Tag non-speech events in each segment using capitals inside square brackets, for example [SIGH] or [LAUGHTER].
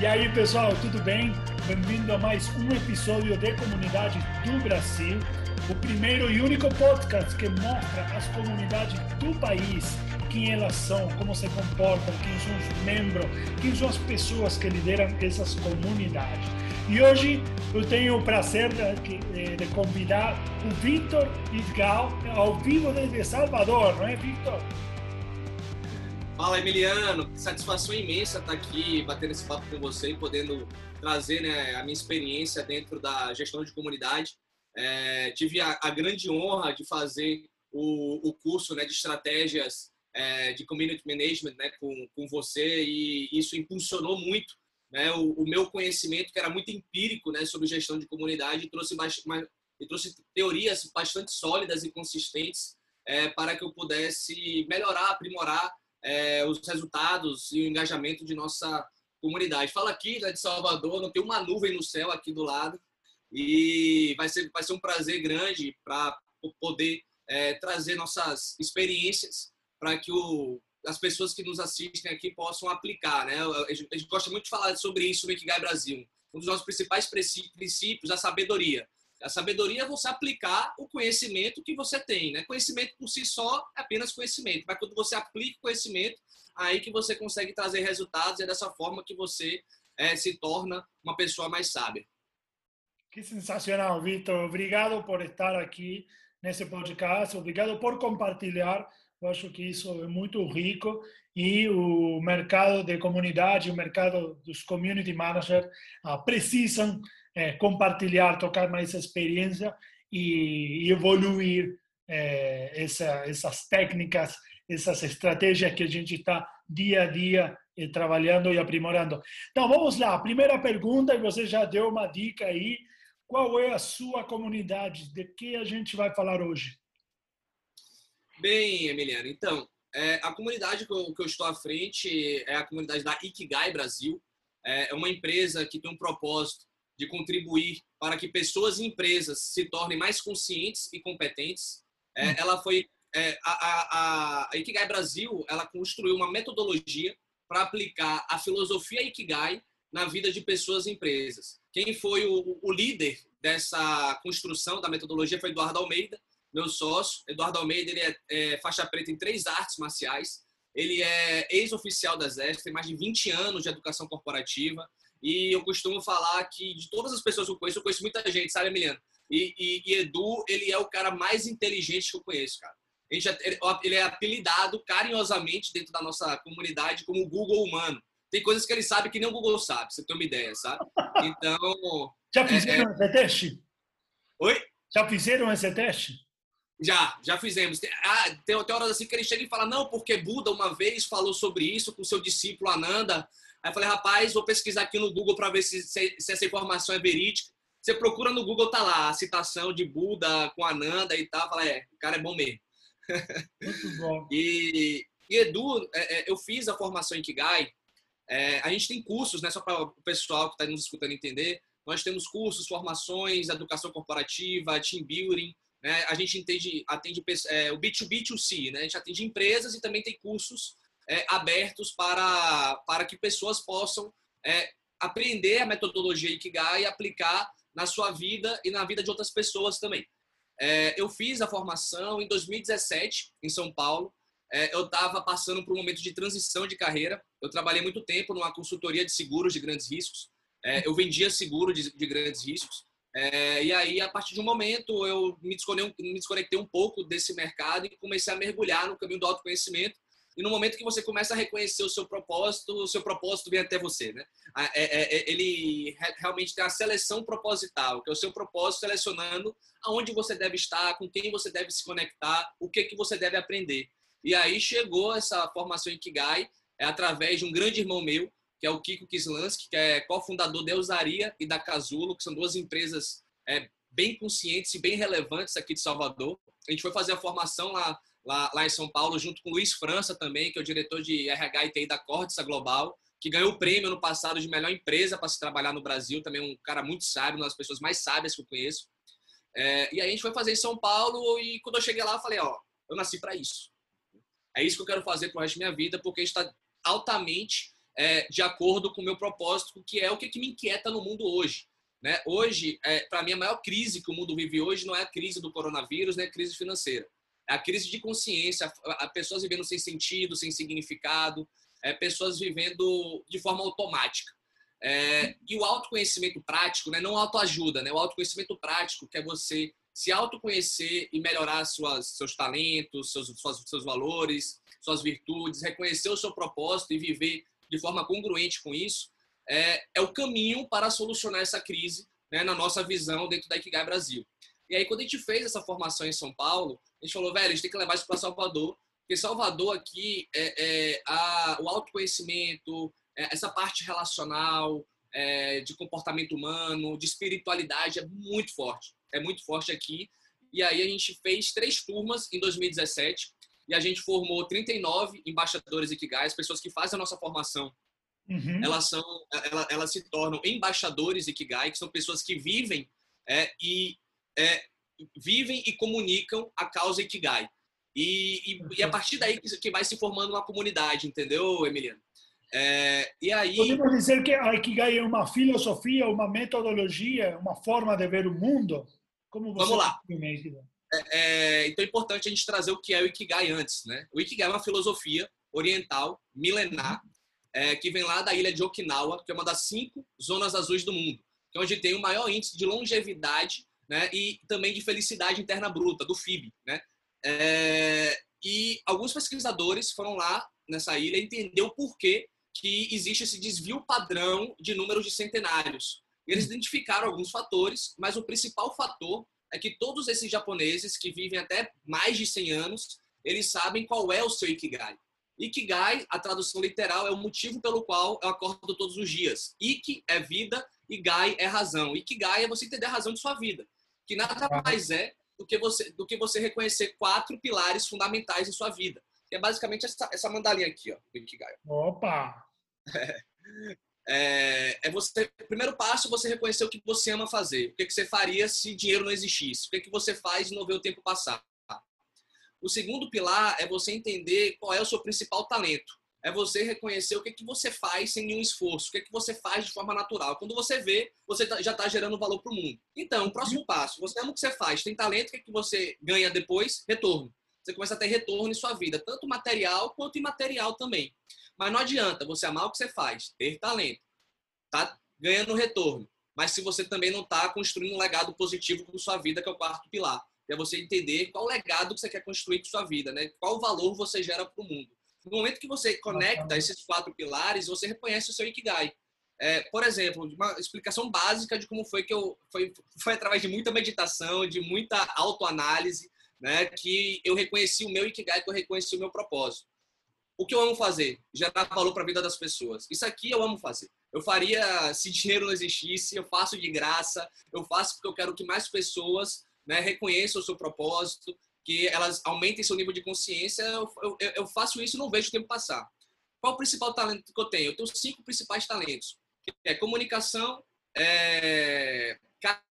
E aí, pessoal, tudo bem? Bem-vindo a mais um episódio de Comunidade do Brasil, o primeiro e único podcast que mostra as comunidades do país, quem elas são, como se comportam, quem são os membros, quem são as pessoas que lideram essas comunidades. E hoje eu tenho o prazer de, de convidar o Victor Vidgal, ao vivo desde Salvador, não é, Victor? Fala, Emiliano. Satisfação imensa estar aqui batendo esse papo com você e podendo trazer né, a minha experiência dentro da gestão de comunidade. É, tive a, a, grande honra de fazer o, o curso né, de estratégias é, de community management né, com, com você e isso impulsionou muito né, o, o, meu conhecimento, que era muito empírico né, sobre gestão de comunidade, e trouxe, e trouxe teorias bastante sólidas e consistentes é, para que eu pudesse melhorar, aprimorar é, os resultados e o engajamento de nossa comunidade. Fala aqui né, de Salvador, não tem uma nuvem no céu aqui do lado e vai ser, vai ser um prazer grande para poder é, trazer nossas experiências para que o, as pessoas que nos assistem aqui possam aplicar. Né? A gente gosta muito de falar sobre isso no Ikigai Brasil. Um dos nossos principais princípios é a sabedoria. A sabedoria é você aplicar o conhecimento que você tem, né? Conhecimento por si só é apenas conhecimento, mas quando você aplica o conhecimento, aí que você consegue trazer resultados e é dessa forma que você é, se torna uma pessoa mais sábia. Que sensacional, Vitor. Obrigado por estar aqui nesse podcast. Obrigado por compartilhar. Eu acho que isso é muito rico e o mercado de comunidade, o mercado dos community managers ah, precisam é, compartilhar, tocar mais experiência e, e evoluir é, essa, essas técnicas, essas estratégias que a gente está dia a dia é, trabalhando e aprimorando. Então, vamos lá. Primeira pergunta, e você já deu uma dica aí. Qual é a sua comunidade? De que a gente vai falar hoje? Bem, Emiliano, então, é, a comunidade que eu, que eu, estou à frente é a comunidade da Ikigai Brasil. É, é uma empresa que tem um propósito de contribuir para que pessoas e empresas se tornem mais conscientes e competentes. É, hum. ela foi é, a, a, a, Ikigai Brasil, ela construiu uma metodologia para aplicar a filosofia Ikigai na vida de pessoas e empresas. Quem foi o, o líder dessa construção da metodologia foi Eduardo Almeida, meu sócio. Eduardo Almeida ele é, é faixa preta em três artes marciais. Ele é ex-oficial do Exército, tem mais de 20 anos de educação corporativa. E eu costumo falar que de todas as pessoas que eu conheço, eu conheço muita gente, sabe, Emiliano? E, e, e Edu, ele é o cara mais inteligente que eu conheço, cara. A gente, ele é apelidado carinhosamente dentro da nossa comunidade como o Google humano. Tem coisas que ele sabe que nem o Google sabe, você ter uma ideia, sabe? Então. [LAUGHS] Já fizeram é, esse teste? Oi? Já fizeram esse teste? Já, já fizemos. Tem, ah, tem, tem horas assim que ele chega e fala, não, porque Buda uma vez falou sobre isso com seu discípulo Ananda. Aí falei, rapaz, vou pesquisar aqui no Google para ver se, se, se, essa informação é verídica. Você procura no Google, tá lá a citação de Buda com Ananda e tal. Fala, é, o cara é bom mesmo. Muito bom. [LAUGHS] e, e Edu, é, é, eu fiz a formação em Kigai. É, a gente tem cursos, né, só para o pessoal que está nos escutando entender. Nós temos cursos, formações, educação corporativa, team building. Né? A gente entende, atende é, o B2B2C, né? a gente atende empresas e também tem cursos é, abertos para, para que pessoas possam é, aprender a metodologia Ikigai e aplicar na sua vida e na vida de outras pessoas também. É, eu fiz a formação em 2017 em São Paulo. É, eu estava passando por um momento de transição de carreira. Eu trabalhei muito tempo numa consultoria de seguros de grandes riscos. É, eu vendia seguro de, de grandes riscos. É, e aí, a partir de um momento, eu me desconectei, me desconectei um pouco desse mercado e comecei a mergulhar no caminho do autoconhecimento e no momento que você começa a reconhecer o seu propósito, o seu propósito vem até você, né? É, é, é, ele realmente tem a seleção proposital, que é o seu propósito selecionando aonde você deve estar, com quem você deve se conectar, o que que você deve aprender. E aí chegou essa formação em Kigai, é através de um grande irmão meu, que é o Kiko Kislansky, que é cofundador da Eusaria e da Casulo, que são duas empresas é, bem conscientes e bem relevantes aqui de Salvador. A gente foi fazer a formação lá lá, lá em São Paulo, junto com o Luiz França também, que é o diretor de RH e TI da Cortisa Global, que ganhou o prêmio no passado de melhor empresa para se trabalhar no Brasil, também um cara muito sábio, uma das pessoas mais sábias que eu conheço. É, e aí a gente foi fazer em São Paulo e quando eu cheguei lá, eu falei, ó, eu nasci para isso. É isso que eu quero fazer pro resto da minha vida, porque está altamente é, de acordo com o meu propósito, que é o que, que me inquieta no mundo hoje. Né? Hoje, é, para mim, a maior crise que o mundo vive hoje não é a crise do coronavírus, nem a crise financeira. A crise de consciência, a pessoas vivendo sem sentido, sem significado, é, pessoas vivendo de forma automática. É, e o autoconhecimento prático, né, não autoajuda, né, o autoconhecimento prático, que é você se autoconhecer e melhorar suas, seus talentos, seus, suas, seus valores, suas virtudes, reconhecer o seu propósito e viver de forma congruente com isso, é, é o caminho para solucionar essa crise né, na nossa visão dentro da Ikigai Brasil. E aí, quando a gente fez essa formação em São Paulo, a gente falou, velho, a gente tem que levar isso para Salvador, porque Salvador aqui, é, é a, o autoconhecimento, é, essa parte relacional, é, de comportamento humano, de espiritualidade, é muito forte. É muito forte aqui. E aí a gente fez três turmas em 2017 e a gente formou 39 embaixadores Ikigai, pessoas que fazem a nossa formação Uhum. Elas são, elas, elas, se tornam embaixadores Ikigai, que são pessoas que vivem é, e é, vivem e comunicam a causa Ikigai. E, e, e, a partir daí que vai se formando uma comunidade, entendeu, Emiliano? É, e aí podemos dizer que a Ikigai é uma filosofia, uma metodologia, uma forma de ver o mundo. Como você Vamos lá. É, é, então é importante a gente trazer o que é o Ikigai antes, né? O Ikigai é uma filosofia oriental milenar é, que vem lá da ilha de Okinawa, que é uma das cinco zonas azuis do mundo, que é onde tem o maior índice de longevidade né, e também de felicidade interna bruta, do FIB. Né? É, e alguns pesquisadores foram lá nessa ilha entender o porquê que existe esse desvio padrão de números de centenários. Eles identificaram alguns fatores, mas o principal fator é que todos esses japoneses que vivem até mais de 100 anos, eles sabem qual é o seu Ikigai. Ikigai, a tradução literal, é o motivo pelo qual eu acordo todos os dias. Iki é vida e Gai é razão. Ikigai é você entender a razão de sua vida, que nada mais é do que você, do que você reconhecer quatro pilares fundamentais em sua vida. Que é basicamente essa, essa mandalinha aqui, ó, do Ikigai. Opa! É, [LAUGHS] é, é você, primeiro passo, você reconhecer o que você ama fazer. O que, que você faria se dinheiro não existisse? O que, que você faz e não vê o tempo passar? O segundo pilar é você entender qual é o seu principal talento. É você reconhecer o que, que você faz sem nenhum esforço, o que, que você faz de forma natural. Quando você vê, você tá, já está gerando valor para o mundo. Então, o próximo passo, você ama o que você faz, tem talento, o que, que você ganha depois? Retorno. Você começa a ter retorno em sua vida, tanto material quanto imaterial também. Mas não adianta você amar o que você faz, ter talento, tá ganhando retorno. Mas se você também não está construindo um legado positivo com sua vida, que é o quarto pilar é você entender qual legado que você quer construir com sua vida, né? Qual valor você gera para o mundo. No momento que você conecta esses quatro pilares, você reconhece o seu Ikigai. É, por exemplo, uma explicação básica de como foi que eu foi, foi através de muita meditação, de muita autoanálise, né, que eu reconheci o meu Ikigai, que eu reconheci o meu propósito. O que eu amo fazer? Gerar valor para a vida das pessoas. Isso aqui eu amo fazer. Eu faria se [LAUGHS] dinheiro não existisse, eu faço de graça, eu faço porque eu quero que mais pessoas né, reconheçam o seu propósito, que elas aumentem seu nível de consciência. Eu, eu, eu faço isso e não vejo o tempo passar. Qual o principal talento que eu tenho? Eu tenho cinco principais talentos. Que é comunicação, é,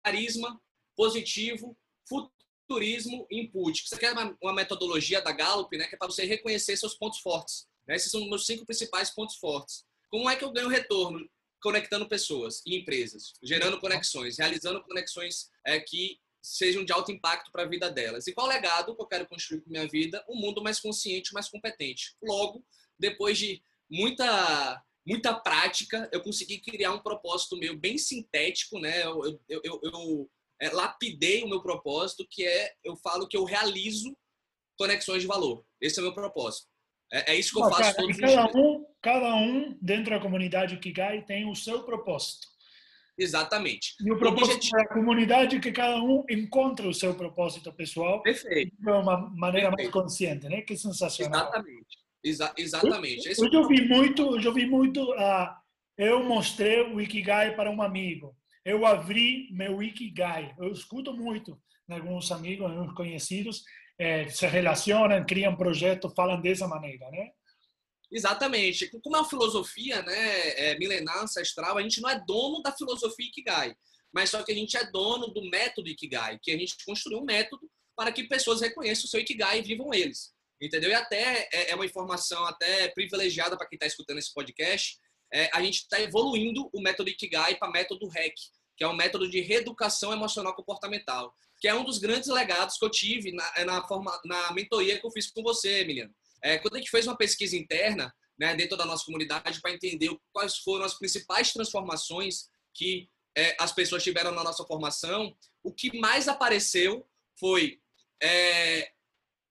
carisma, positivo, futurismo e input. Aqui é uma, uma metodologia da Gallup, né, que é para você reconhecer seus pontos fortes. Né? Esses são os meus cinco principais pontos fortes. Como é que eu ganho retorno? Conectando pessoas e empresas, gerando conexões, realizando conexões é, que sejam de alto impacto para a vida delas. E qual legado que eu quero construir para minha vida? Um mundo mais consciente, mais competente. Logo, depois de muita muita prática, eu consegui criar um propósito meu bem sintético, né? Eu, eu, eu, eu é, lapidei o meu propósito, que é, eu falo que eu realizo conexões de valor. Esse é o meu propósito. É, é isso que eu faço cara, todos cada os dias. Um, cada um dentro da comunidade Kigai tem o seu propósito. Exatamente. E o propósito comunidade é que cada um encontre o seu propósito pessoal Perfeito. de uma maneira Perfeito. mais consciente, né? Que sensacional. Exatamente. Exa exatamente. Eu, eu, vi muito, eu vi muito, uh, eu mostrei o Ikigai para um amigo. Eu abri meu Ikigai. Eu escuto muito alguns amigos, alguns conhecidos, eh, se relacionam, criam projetos, falam dessa maneira, né? Exatamente. Como é uma filosofia né, é, milenar, ancestral, a gente não é dono da filosofia Ikigai, mas só que a gente é dono do método Ikigai, que a gente construiu um método para que pessoas reconheçam o seu Ikigai e vivam eles. Entendeu? E até é, é uma informação até privilegiada para quem está escutando esse podcast, é, a gente está evoluindo o método Ikigai para método REC, que é um método de reeducação emocional comportamental, que é um dos grandes legados que eu tive na, é, na, forma, na mentoria que eu fiz com você, Emiliano. É, quando a gente fez uma pesquisa interna né, dentro da nossa comunidade para entender quais foram as principais transformações que é, as pessoas tiveram na nossa formação, o que mais apareceu foi é,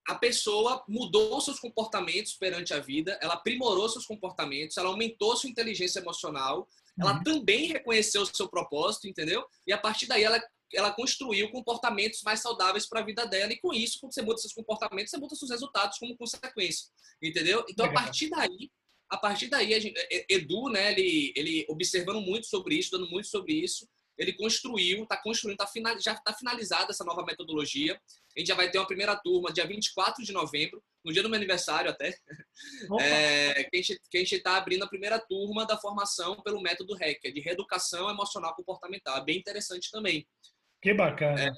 a pessoa mudou seus comportamentos perante a vida, ela aprimorou seus comportamentos, ela aumentou sua inteligência emocional, ela uhum. também reconheceu o seu propósito, entendeu? E a partir daí ela, ela construiu comportamentos mais saudáveis para a vida dela, e com isso, quando você muda seus comportamentos, você muda seus resultados como consequência, entendeu? Então, a partir daí, a partir daí, a gente, Edu, né, ele, ele observando muito sobre isso, dando muito sobre isso, ele construiu, está construindo, tá final, já está finalizada essa nova metodologia. A gente já vai ter uma primeira turma dia 24 de novembro, no dia do meu aniversário até, [LAUGHS] é, que a gente está abrindo a primeira turma da formação pelo método REC, é de Reeducação Emocional Comportamental. É bem interessante também. Que bacana. É.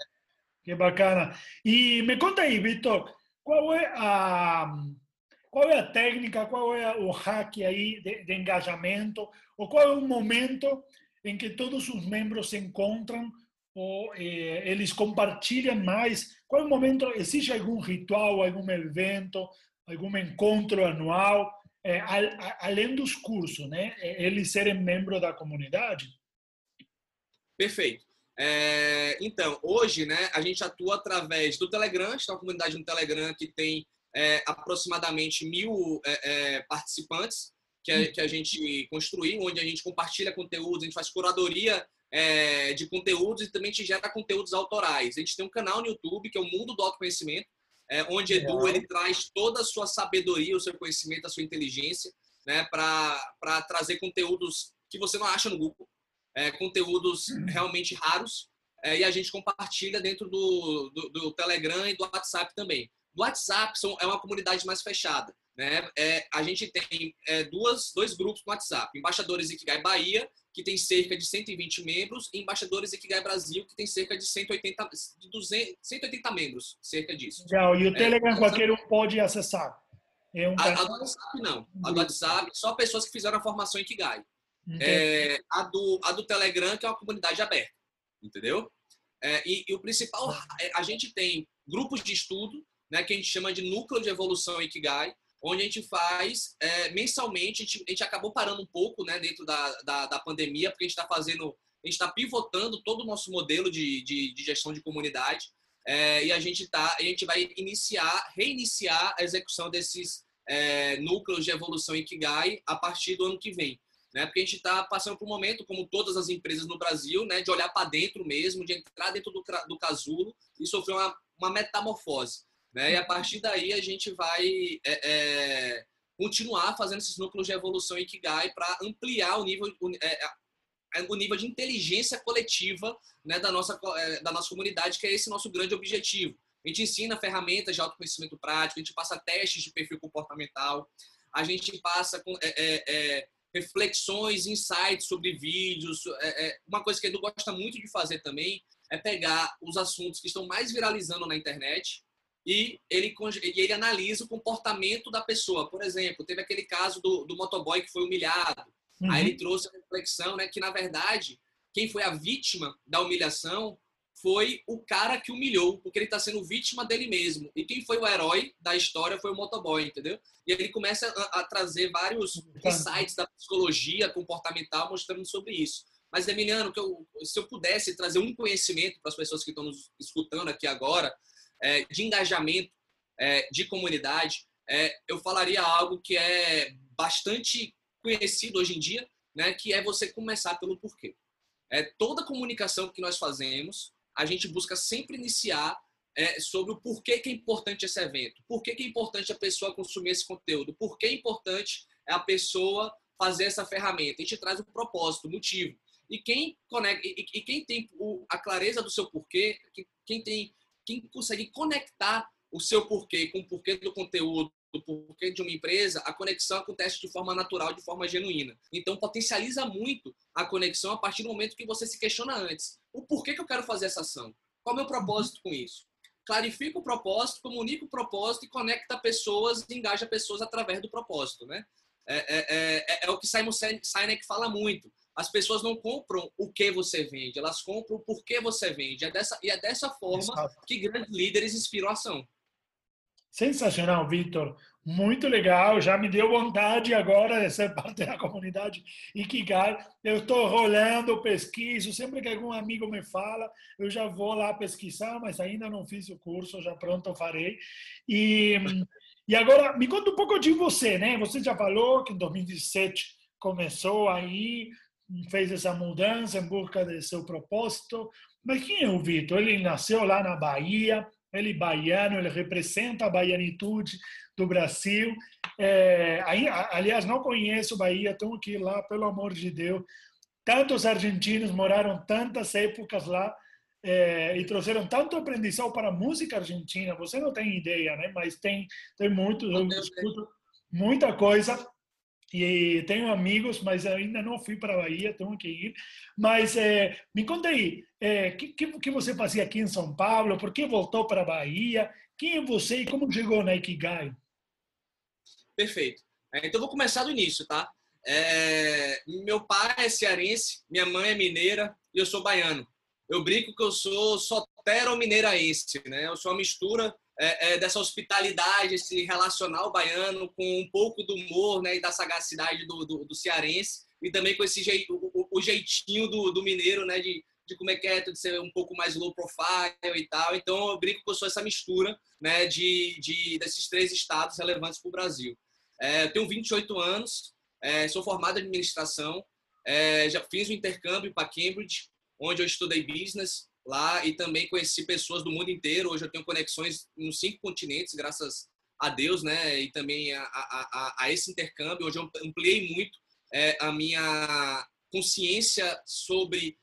Que bacana. E me conta aí, Vitor, qual é a qual é a técnica, qual é o hack aí de, de engajamento, ou qual é o momento em que todos os membros se encontram ou eh, eles compartilham mais? Qual é o momento? Existe algum ritual, algum evento, algum encontro anual, eh, além dos cursos, né? Eh, eles serem membros da comunidade? Perfeito. É, então, hoje, né, a gente atua através do Telegram, está uma comunidade no Telegram que tem é, aproximadamente mil é, é participantes que a, que a gente construiu, onde a gente compartilha conteúdos, a gente faz curadoria é, de conteúdos e também te gera conteúdos autorais. A gente tem um canal no YouTube que é o Mundo do Autoconhecimento, é, onde Edu ele traz toda a sua sabedoria, o seu conhecimento, a sua inteligência, né, para trazer conteúdos que você não acha no Google, é, conteúdos realmente raros, é, e a gente compartilha dentro do, do, do, Telegram e do WhatsApp também. Do WhatsApp são, é uma comunidade mais fechada. Né? É, a gente tem é, duas, dois grupos no WhatsApp: Embaixadores Ikigai Bahia, que tem cerca de 120 membros, e Embaixadores Ikigai Brasil, que tem cerca de 180, de 200, 180 membros, cerca disso. Legal. E o é, Telegram qualquer um pode acessar? É um a, a, do WhatsApp não. A do WhatsApp, só pessoas que fizeram a formação Ikigai. É, a, do, a do Telegram, que é uma comunidade aberta. Entendeu? É, e, e, o principal, é, a gente tem grupos de estudo, né, que a gente chama de núcleo de evolução Ikigai, onde a gente faz é, mensalmente, a gente, a gente, acabou parando um pouco né, dentro da, da, da pandemia, porque a gente está fazendo, a gente está pivotando todo o nosso modelo de, de, de gestão de comunidade é, e a gente, tá, a gente vai iniciar, reiniciar a execução desses é, núcleos de evolução Ikigai a partir do ano que vem. Né? Porque a gente está passando por um momento, como todas as empresas no Brasil, né, de olhar para dentro mesmo, de entrar dentro do, do casulo e sofrer uma, uma metamorfose. Né? E a partir daí a gente vai é, é, continuar fazendo esses núcleos de evolução Ikigai para ampliar o nível, é, é, o, nível de inteligência coletiva né, da, nossa, é, da nossa comunidade, que é esse nosso grande objetivo. A gente ensina ferramentas de autoconhecimento prático, a gente passa testes de perfil comportamental, a gente passa com é, reflexões, insights sobre vídeos. uma coisa que Edu gosta muito de fazer também é pegar os assuntos que estão mais viralizando na internet e ele, e ele analisa o comportamento da pessoa. Por exemplo, teve aquele caso do, do motoboy que foi humilhado. Uhum. Aí ele trouxe a reflexão né, que, na verdade, quem foi a vítima da humilhação foi o cara que humilhou, porque ele está sendo vítima dele mesmo. E quem foi o herói da história foi o motoboy, entendeu? E ele começa a, a trazer vários insights da psicologia comportamental mostrando sobre isso. Mas, Emiliano, que eu, se eu pudesse trazer um conhecimento para as pessoas que estão nos escutando aqui agora, é, de engajamento, é, de comunidade, é, eu falaria algo que é bastante conhecido hoje em dia, né, que é você começar pelo porquê. É, toda comunicação que nós fazemos, a gente busca sempre iniciar é, sobre o porquê que é importante esse evento, por que é importante a pessoa consumir esse conteúdo, por que é importante a pessoa fazer essa ferramenta. A gente traz o propósito, o motivo. E quem conecta, e, e quem tem o, a clareza do seu porquê, quem tem quem consegue conectar o seu porquê com o porquê do conteúdo, do porquê de uma empresa, a conexão acontece de forma natural, de forma genuína. Então, potencializa muito a conexão a partir do momento que você se questiona antes. O porquê que eu quero fazer essa ação? Qual é o meu propósito com isso? Clarifica o propósito, comunica o propósito e conecta pessoas e engaja pessoas através do propósito, né? é, é, é, é o que Simon Sinek fala muito. As pessoas não compram o que você vende, elas compram o porquê você vende. É dessa, e é dessa forma Exato. que grandes líderes inspiram a ação. Sensacional, Vitor. Muito legal. Já me deu vontade agora de ser parte da comunidade Ikigai. Eu estou rolando, pesquiso. Sempre que algum amigo me fala, eu já vou lá pesquisar, mas ainda não fiz o curso, já pronto farei. E, e agora, me conta um pouco de você, né? Você já falou que em 2017 começou aí, fez essa mudança em busca de seu propósito. Mas quem é o Vitor? Ele nasceu lá na Bahia, ele é baiano, ele representa a baianitude do Brasil. É, aliás, não conheço Bahia, tenho que ir lá, pelo amor de Deus. Tantos argentinos moraram tantas épocas lá é, e trouxeram tanto aprendizado para a música argentina. Você não tem ideia, né? Mas tem, tem muito, eu escuto muita coisa e tenho amigos, mas ainda não fui para a Bahia, tenho que ir. Mas é, me conta aí, o é, que, que você fazia aqui em São Paulo? Por que voltou para a Bahia? Quem é você e como chegou na Ikigai? Perfeito. Então, vou começar do início, tá? É, meu pai é cearense, minha mãe é mineira e eu sou baiano. Eu brinco que eu sou sotero mineiraense, né? Eu sou uma mistura é, é, dessa hospitalidade, esse relacional baiano com um pouco do humor né, e da sagacidade do, do, do cearense e também com esse jeito, o, o jeitinho do, do, mineiro, né, de, de comer quieto, de ser um pouco mais low profile e tal. Então eu brinco que eu sou essa mistura né, de, de desses três estados relevantes para o Brasil. É, eu tenho 28 anos, é, sou formado em administração, é, já fiz o intercâmbio para Cambridge, onde eu estudei business, lá e também conheci pessoas do mundo inteiro. Hoje eu tenho conexões nos cinco continentes, graças a Deus, né? E também a, a, a esse intercâmbio. Hoje eu ampliei muito é, a minha consciência sobre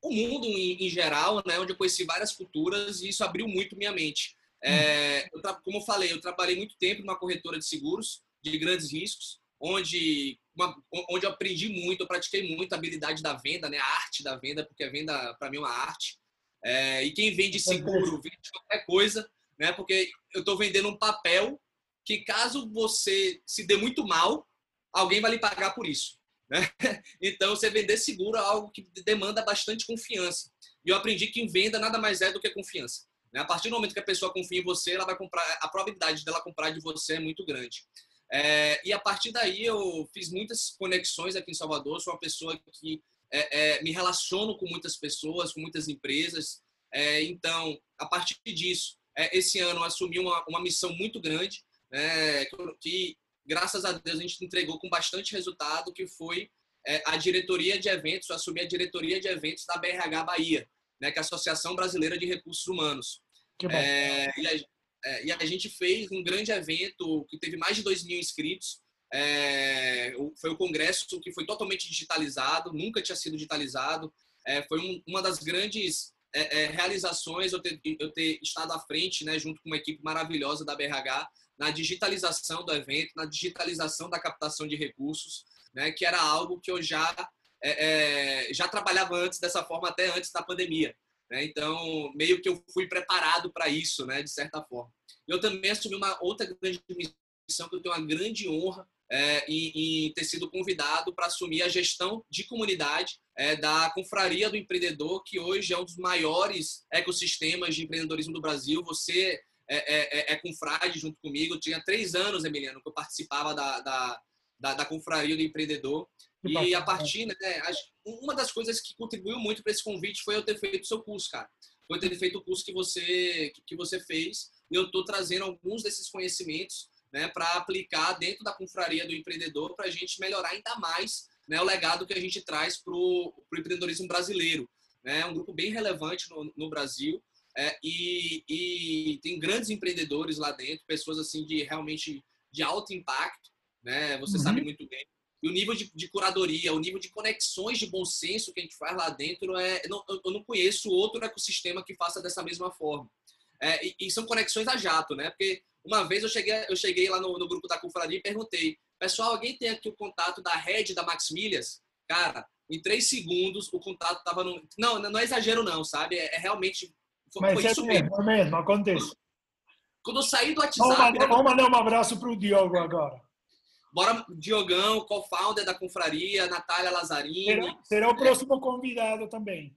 o mundo em, em, geral, né? Onde eu conheci várias culturas e isso abriu muito minha mente. É, eu, como eu falei, eu trabalhei muito tempo numa corretora de seguros de grandes riscos, onde uma, onde eu aprendi muito, eu pratiquei muito a habilidade da venda, né? A arte da venda, porque a venda para mim é uma arte. É, e quem vende seguro, vende qualquer coisa, né? Porque eu estou vendendo um papel que caso você se dê muito mal, alguém vai lhe pagar por isso. Né? [LAUGHS] Então, você vender seguro é algo que demanda bastante confiança. E eu aprendi que em venda nada mais é do que confiança. Né? A partir do momento que a pessoa confia em você, ela vai comprar, a probabilidade dela comprar de você é muito grande. É, e a partir daí eu fiz muitas conexões aqui em Salvador. Sou uma pessoa que é, é, me relaciono com muitas pessoas, com muitas empresas. É, então, a partir disso, é, esse ano eu assumi uma, uma missão muito grande, né, que, graças a Deus, a gente entregou com bastante resultado, que foi é, a diretoria de eventos, assumir a diretoria de eventos da BRH Bahia, né, que é a Associação Brasileira de Recursos Humanos. Que bom. É, e a, e, a, gente fez um grande evento que teve mais de 2 mil inscritos, é, foi o congresso que foi totalmente digitalizado, nunca tinha sido digitalizado. É, foi um, uma das grandes é, é realizações eu ter, eu ter estado à frente, né, junto com uma equipe maravilhosa da BRH, na digitalização do evento, na digitalização da captação de recursos, né, que era algo que eu já é, é, já trabalhava antes dessa forma, até antes da pandemia. Né? Então, meio que eu fui preparado para isso, né, de certa forma. Eu também assumi uma outra grande missão que eu tenho uma grande honra é, em, em, ter sido convidado para assumir a gestão de comunidade é, da Confraria do Empreendedor, que hoje é um dos maiores ecossistemas de empreendedorismo do Brasil. Você é, é, é, é confrade junto comigo. Eu tinha três anos, Emiliano, que eu participava da, da, da, da Confraria do Empreendedor. E a partir, né, uma das coisas que contribuiu muito para esse convite foi eu ter feito o seu curso, cara. Foi ter feito o curso que você, que você fez. E eu estou trazendo alguns desses conhecimentos né, para aplicar dentro da confraria do empreendedor para a gente melhorar ainda mais né, o legado que a gente traz para o empreendedorismo brasileiro. Né? É um grupo bem relevante no, no Brasil é, e, e, tem grandes empreendedores lá dentro, pessoas assim de realmente de alto impacto, né? Você uhum. sabe muito bem. E o nível de, de, curadoria, o nível de conexões de bom senso que a gente faz lá dentro, é, eu, não, eu não conheço outro ecossistema que faça dessa mesma forma. É, e, e, são conexões a jato, né? Porque uma vez eu cheguei, eu cheguei lá no, no grupo da confraria e perguntei, pessoal, alguém tem aqui o contato da rede da Maximilias? Cara, em três segundos o contato estava no. Não, não é exagero, não, sabe? É, é realmente. Foi, Mas foi é isso mesmo, é mesmo, acontece. Quando eu saí do WhatsApp. Vamos mandar, vamos mandar um abraço para o Diogo agora. Bora, Diogão, co-founder da confraria, Natália Lazzarini. Será, será o próximo convidado também.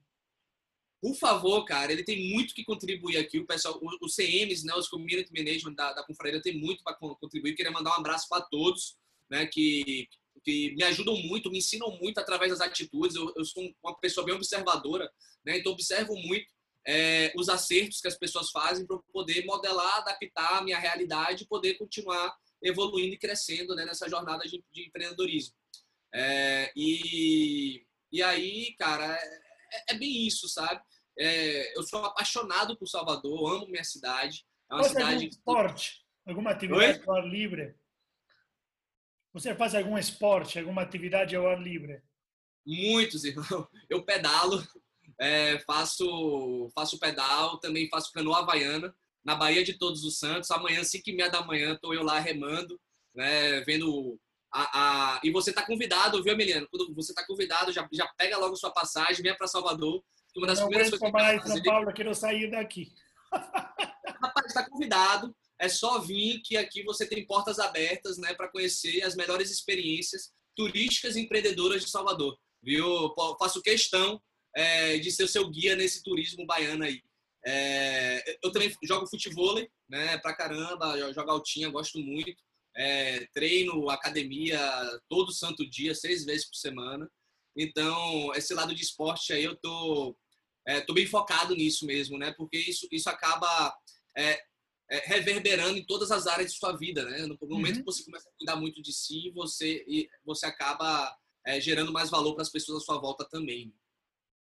Por favor, cara, ele tem muito que contribuir aqui. O pessoal, os CMs, né, os Community Management da, da confraria tem muito para contribuir. Queria mandar um abraço para todos, né, que, que me ajudam muito, me ensinam muito através das atitudes. Eu, eu sou uma pessoa bem observadora, né, então observo muito é, os acertos que as pessoas fazem para poder modelar, adaptar a minha realidade e poder continuar evoluindo e crescendo né, nessa jornada de, de empreendedorismo. É, e, e aí, cara, é, é bem isso, sabe? É, eu sou apaixonado por Salvador, amo minha cidade. É uma Você cidade. Algum esporte? Alguma atividade ao ar livre? Você faz algum esporte, alguma atividade ao ar livre? Muitos, [LAUGHS] irmão. Eu pedalo, é, faço, faço pedal, também faço canoa havaiana na Bahia de Todos os Santos. Amanhã, 5 e meia da manhã, estou eu lá remando, né, vendo a, a... E você está convidado, viu, Emiliano? Quando você está convidado, já, já pega logo sua passagem, venha para Salvador. Que uma das não primeiras coisas que eu São Paulo, eu quero sair daqui. [LAUGHS] Rapaz, está convidado. É só vir que aqui você tem portas abertas, né, para conhecer as melhores experiências turísticas e empreendedoras de Salvador. Viu? Faço questão é, de ser o seu guia nesse turismo baiano aí. É, eu também jogo futebol, né, pra caramba, jogo altinha, gosto muito. É, treino, academia, todo santo dia, seis vezes por semana. Então, esse lado de esporte aí eu tô, é, tô bem focado nisso mesmo, né? Porque isso, isso acaba é, é, reverberando em todas as áreas de sua vida, né? No momento uhum. que você começa a cuidar muito de si, você, você acaba é, gerando mais valor para as pessoas à sua volta também.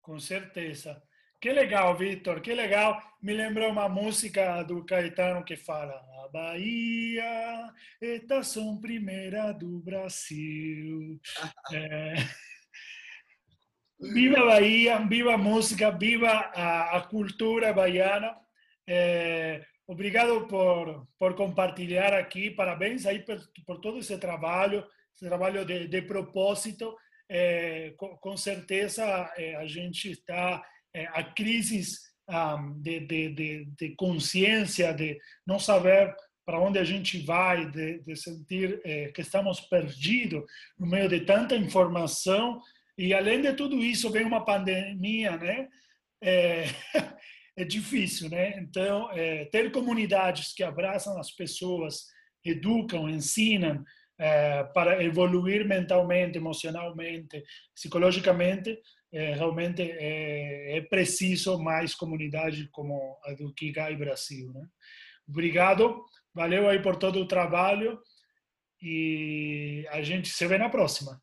Com certeza. Que legal, Vitor, que legal. Me lembra uma música do Caetano que fala: A Bahia, estação primeira do Brasil. É... [LAUGHS] Viva a Bahia, viva a música, viva a, a cultura baiana. É... Obrigado por, por compartilhar aqui. Parabéns aí por, por todo esse trabalho, esse trabalho de, de propósito. É, com, com, certeza a gente está a crises um, de, de, de, de, consciência, de não saber para onde a gente vai, de, de sentir é, que estamos perdidos no meio de tanta informação. E além de tudo isso, vem uma pandemia, né? É, [LAUGHS] é difícil, né? Então, é, ter comunidades que abraçam as pessoas, educam, ensinam, é, para evoluir mentalmente, emocionalmente, psicologicamente, é, realmente é, é, preciso mais comunidade como a do Kigai Brasil. Né? Obrigado, valeu aí por todo o trabalho e a gente se vê na próxima.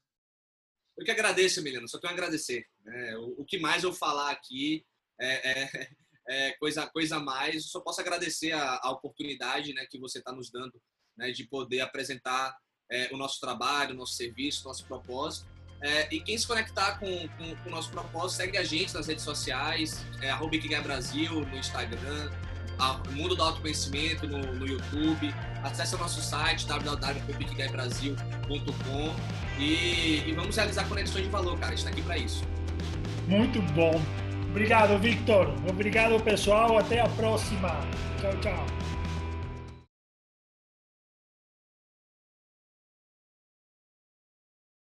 Eu que agradeço, Emiliano, só tenho a agradecer. Né? O, o, que mais eu falar aqui é, é, [LAUGHS] é, coisa, coisa a mais, eu só posso agradecer a, a oportunidade né, que você está nos dando né, de poder apresentar é, o nosso trabalho, o nosso serviço, o nosso propósito é, e quem se conectar com, com, com, o nosso propósito, segue a gente nas redes sociais, é, arroba Brasil no Instagram, a, Mundo do Autoconhecimento no, no YouTube. Acesse o nosso site www.bigguibrasil.com e, e vamos realizar conexões de valor, cara. A gente está aqui para isso. Muito bom. Obrigado, Victor. Obrigado, pessoal. Até a próxima. Tchau, tchau.